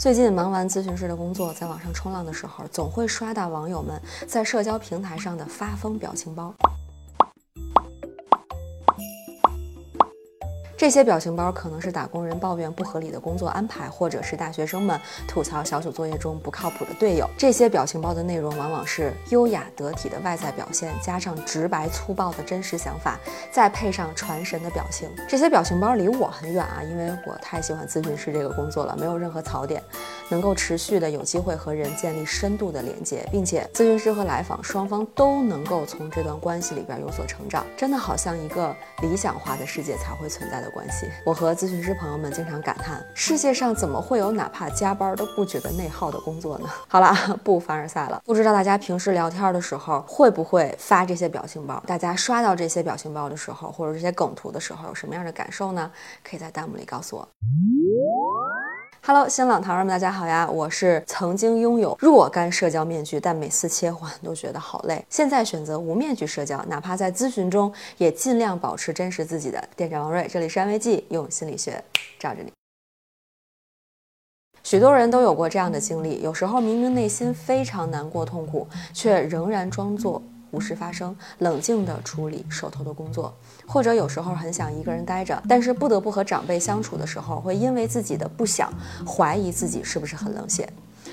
最近忙完咨询师的工作，在网上冲浪的时候，总会刷到网友们在社交平台上的发疯表情包。这些表情包可能是打工人抱怨不合理的工作安排，或者是大学生们吐槽小组作业中不靠谱的队友。这些表情包的内容往往是优雅得体的外在表现，加上直白粗暴的真实想法，再配上传神的表情。这些表情包离我很远啊，因为我太喜欢咨询师这个工作了，没有任何槽点，能够持续的有机会和人建立深度的连接，并且咨询师和来访双方都能够从这段关系里边有所成长，真的好像一个理想化的世界才会存在的。关系，我和咨询师朋友们经常感叹，世界上怎么会有哪怕加班都不觉得内耗的工作呢？好了，不凡尔赛了。不知道大家平时聊天的时候会不会发这些表情包？大家刷到这些表情包的时候，或者这些梗图的时候，有什么样的感受呢？可以在弹幕里告诉我。Hello，新老糖人们，大家好呀！我是曾经拥有若干社交面具，但每次切换都觉得好累。现在选择无面具社交，哪怕在咨询中也尽量保持真实自己的店长王瑞。这里是安慰剂，用心理学罩着你。许多人都有过这样的经历，有时候明明内心非常难过、痛苦，却仍然装作。无事发生，冷静地处理手头的工作，或者有时候很想一个人待着，但是不得不和长辈相处的时候，会因为自己的不想，怀疑自己是不是很冷血。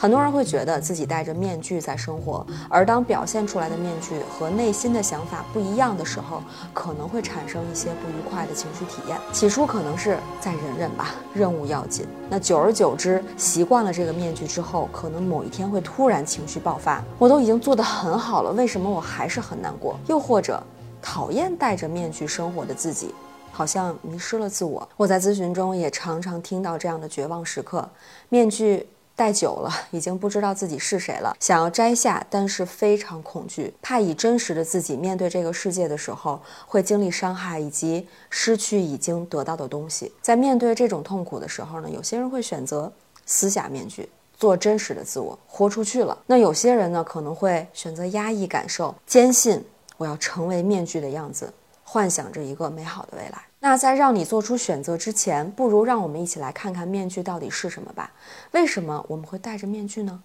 很多人会觉得自己戴着面具在生活，而当表现出来的面具和内心的想法不一样的时候，可能会产生一些不愉快的情绪体验。起初可能是再忍忍吧，任务要紧。那久而久之，习惯了这个面具之后，可能某一天会突然情绪爆发。我都已经做得很好了，为什么我还是很难过？又或者，讨厌戴着面具生活的自己，好像迷失了自我。我在咨询中也常常听到这样的绝望时刻，面具。戴久了，已经不知道自己是谁了。想要摘下，但是非常恐惧，怕以真实的自己面对这个世界的时候，会经历伤害以及失去已经得到的东西。在面对这种痛苦的时候呢，有些人会选择撕下面具，做真实的自我，豁出去了。那有些人呢，可能会选择压抑感受，坚信我要成为面具的样子，幻想着一个美好的未来。那在让你做出选择之前，不如让我们一起来看看面具到底是什么吧？为什么我们会戴着面具呢？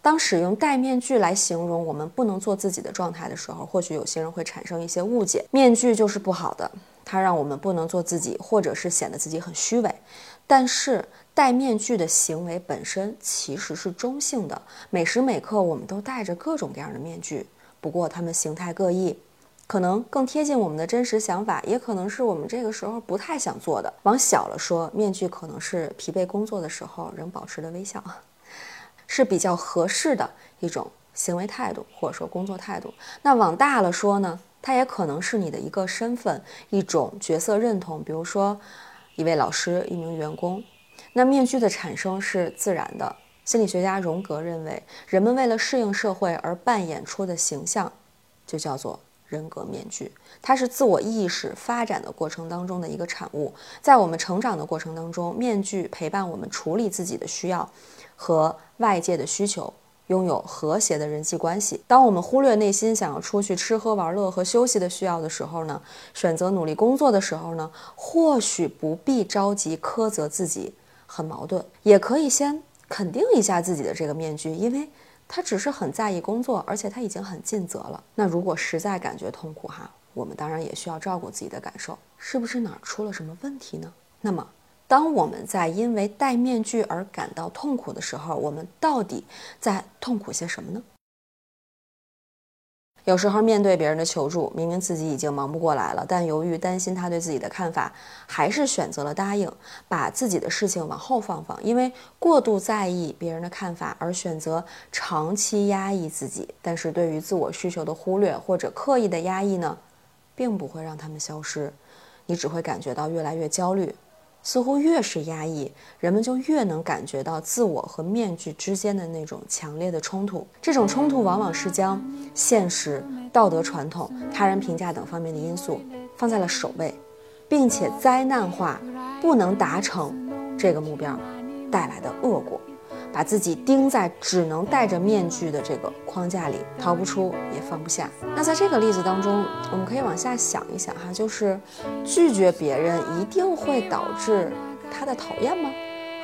当使用戴面具来形容我们不能做自己的状态的时候，或许有些人会产生一些误解：面具就是不好的，它让我们不能做自己，或者是显得自己很虚伪。但是戴面具的行为本身其实是中性的，每时每刻我们都戴着各种各样的面具，不过它们形态各异。可能更贴近我们的真实想法，也可能是我们这个时候不太想做的。往小了说，面具可能是疲惫工作的时候仍保持的微笑，是比较合适的一种行为态度，或者说工作态度。那往大了说呢，它也可能是你的一个身份，一种角色认同。比如说，一位老师，一名员工。那面具的产生是自然的。心理学家荣格认为，人们为了适应社会而扮演出的形象，就叫做。人格面具，它是自我意识发展的过程当中的一个产物。在我们成长的过程当中，面具陪伴我们处理自己的需要和外界的需求，拥有和谐的人际关系。当我们忽略内心想要出去吃喝玩乐和休息的需要的时候呢？选择努力工作的时候呢？或许不必着急苛责自己，很矛盾，也可以先肯定一下自己的这个面具，因为。他只是很在意工作，而且他已经很尽责了。那如果实在感觉痛苦哈，我们当然也需要照顾自己的感受，是不是哪儿出了什么问题呢？那么，当我们在因为戴面具而感到痛苦的时候，我们到底在痛苦些什么呢？有时候面对别人的求助，明明自己已经忙不过来了，但由于担心他对自己的看法，还是选择了答应，把自己的事情往后放放。因为过度在意别人的看法而选择长期压抑自己，但是对于自我需求的忽略或者刻意的压抑呢，并不会让他们消失，你只会感觉到越来越焦虑。似乎越是压抑，人们就越能感觉到自我和面具之间的那种强烈的冲突。这种冲突往往是将现实、道德传统、他人评价等方面的因素放在了首位，并且灾难化不能达成这个目标带来的恶果。把自己钉在只能戴着面具的这个框架里，逃不出也放不下。那在这个例子当中，我们可以往下想一想哈，就是拒绝别人一定会导致他的讨厌吗？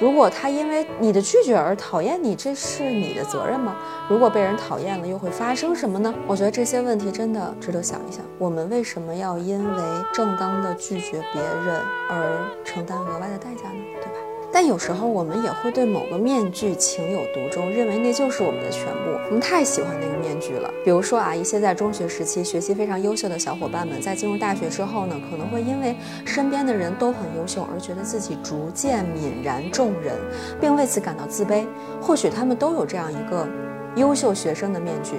如果他因为你的拒绝而讨厌你，这是你的责任吗？如果被人讨厌了，又会发生什么呢？我觉得这些问题真的值得想一想。我们为什么要因为正当的拒绝别人而承担额外的代价呢？对吧？但有时候我们也会对某个面具情有独钟，认为那就是我们的全部。我们太喜欢那个面具了。比如说啊，一些在中学时期学习非常优秀的小伙伴们，在进入大学之后呢，可能会因为身边的人都很优秀，而觉得自己逐渐泯然众人，并为此感到自卑。或许他们都有这样一个优秀学生的面具。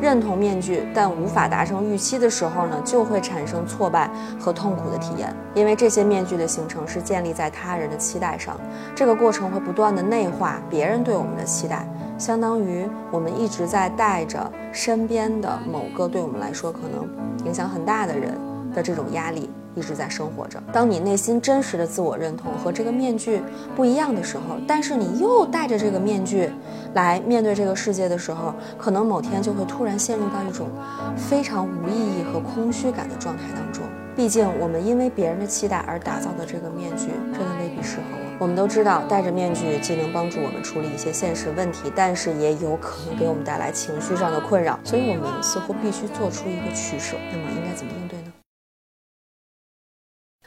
认同面具，但无法达成预期的时候呢，就会产生挫败和痛苦的体验。因为这些面具的形成是建立在他人的期待上，这个过程会不断的内化别人对我们的期待，相当于我们一直在带着身边的某个对我们来说可能影响很大的人的这种压力。一直在生活着。当你内心真实的自我认同和这个面具不一样的时候，但是你又戴着这个面具来面对这个世界的时候，可能某天就会突然陷入到一种非常无意义和空虚感的状态当中。毕竟，我们因为别人的期待而打造的这个面具，真的未必适合我。我们都知道，戴着面具既能帮助我们处理一些现实问题，但是也有可能给我们带来情绪上的困扰。所以，我们似乎必须做出一个取舍。那么，应该怎么应对？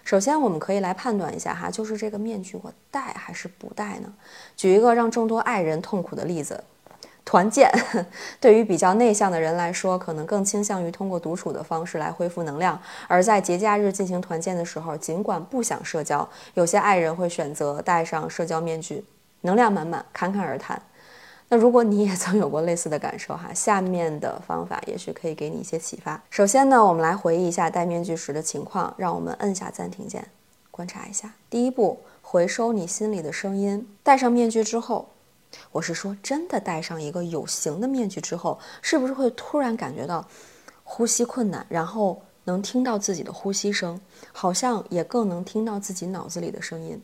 首先，我们可以来判断一下哈，就是这个面具我戴还是不戴呢？举一个让众多爱人痛苦的例子，团建。对于比较内向的人来说，可能更倾向于通过独处的方式来恢复能量；而在节假日进行团建的时候，尽管不想社交，有些爱人会选择戴上社交面具，能量满满，侃侃而谈。那如果你也 曾有过类似的感受哈，下面的方法也许可以给你一些启发。首先呢，我们来回忆一下戴面具时的情况，让我们摁下暂停键，观察一下。第一步，回收你心里的声音。戴上面具之后，我是说真的戴上一个有形的面具之后，是不是会突然感觉到呼吸困难，然后能听到自己的呼吸声，好像也更能听到自己脑子里的声音。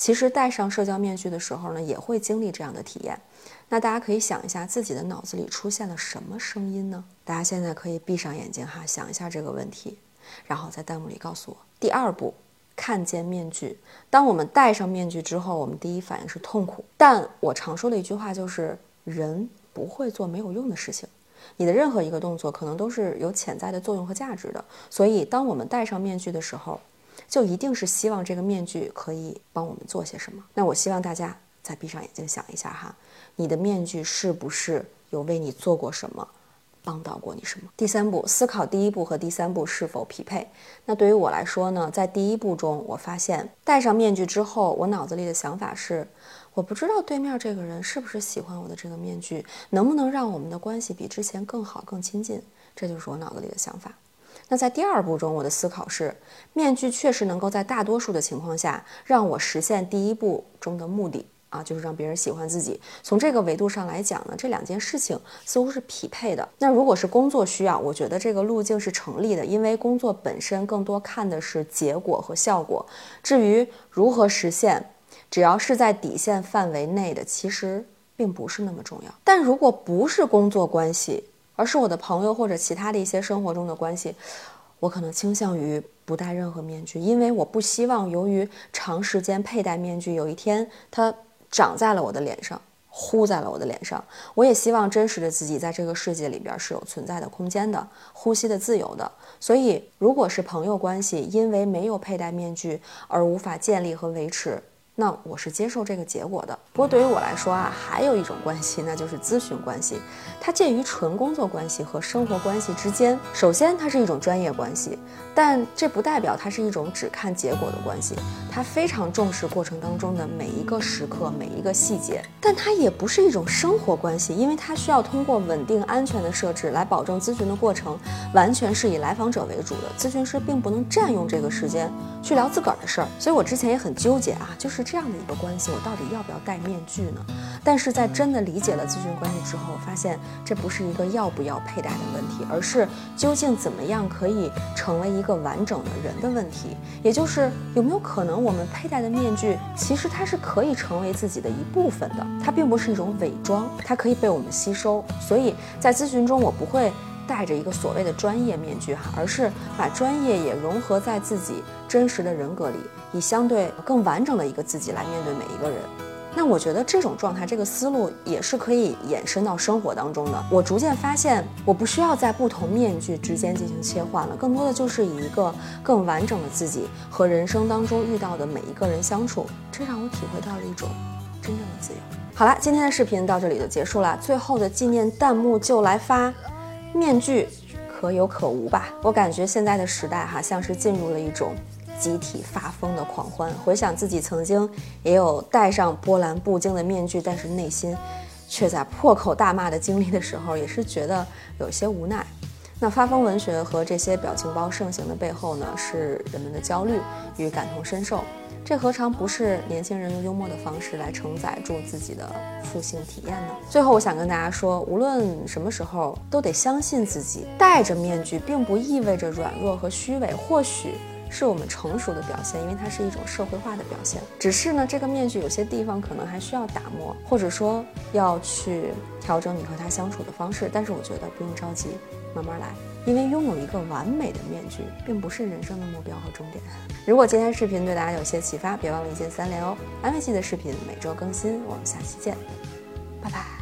其实戴上社交面具的时候呢，也会经历这样的体验。那大家可以想一下，自己的脑子里出现了什么声音呢？大家现在可以闭上眼睛哈，想一下这个问题，然后在弹幕里告诉我。第二步，看见面具。当我们戴上面具之后，我们第一反应是痛苦。但我常说的一句话就是：人不会做没有用的事情。你的任何一个动作可能都是有潜在的作用和价值的。所以，当我们戴上面具的时候，就一定是希望这个面具可以帮我们做些什么。那我希望大家再闭上眼睛想一下哈，你的面具是不是有为你做过什么，帮到过你什么？第三步，思考第一步和第三步是否匹配。那对于我来说呢，在第一步中，我发现戴上面具之后，我脑子里的想法是，我不知道对面这个人是不是喜欢我的这个面具，能不能让我们的关系比之前更好、更亲近？这就是我脑子里的想法。那在第二步中，我的思考是，面具确实能够在大多数的情况下让我实现第一步中的目的啊，就是让别人喜欢自己。从这个维度上来讲呢，这两件事情似乎是匹配的。那如果是工作需要，我觉得这个路径是成立的，因为工作本身更多看的是结果和效果。至于如何实现，只要是在底线范围内的，其实并不是那么重要。但如果不是工作关系，而是我的朋友或者其他的一些生活中的关系，我可能倾向于不戴任何面具，因为我不希望由于长时间佩戴面具，有一天它长在了我的脸上，糊在了我的脸上。我也希望真实的自己在这个世界里边是有存在的空间的，呼吸的自由的。所以，如果是朋友关系，因为没有佩戴面具而无法建立和维持。那我是接受这个结果的。不过对于我来说啊，还有一种关系，那就是咨询关系。它介于纯工作关系和生活关系之间。首先，它是一种专业关系，但这不代表它是一种只看结果的关系。它非常重视过程当中的每一个时刻、每一个细节。但它也不是一种生活关系，因为它需要通过稳定、安全的设置来保证咨询的过程完全是以来访者为主的。咨询师并不能占用这个时间去聊自个儿的事儿。所以我之前也很纠结啊，就是。这样的一个关系，我到底要不要戴面具呢？但是在真的理解了咨询关系之后，发现这不是一个要不要佩戴的问题，而是究竟怎么样可以成为一个完整的人的问题。也就是有没有可能，我们佩戴的面具其实它是可以成为自己的一部分的，它并不是一种伪装，它可以被我们吸收。所以在咨询中，我不会。戴着一个所谓的专业面具哈，而是把专业也融合在自己真实的人格里，以相对更完整的一个自己来面对每一个人。那我觉得这种状态，这个思路也是可以延伸到生活当中的。我逐渐发现，我不需要在不同面具之间进行切换了，更多的就是以一个更完整的自己和人生当中遇到的每一个人相处，这让我体会到了一种真正的自由。好了，今天的视频到这里就结束了。最后的纪念弹幕就来发，面具可有可无吧？我感觉现在的时代哈，像是进入了一种。集体发疯的狂欢，回想自己曾经也有戴上波澜不惊的面具，但是内心却在破口大骂的经历的时候，也是觉得有些无奈。那发疯文学和这些表情包盛行的背后呢，是人们的焦虑与感同身受。这何尝不是年轻人用幽默的方式来承载住自己的负性体验呢？最后，我想跟大家说，无论什么时候，都得相信自己。戴着面具并不意味着软弱和虚伪，或许。是我们成熟的表现，因为它是一种社会化的表现。只是呢，这个面具有些地方可能还需要打磨，或者说要去调整你和他相处的方式。但是我觉得不用着急，慢慢来，因为拥有一个完美的面具并不是人生的目标和终点。如果今天视频对大家有些启发，别忘了一键三连哦。安慰剂的视频每周更新，我们下期见，拜拜。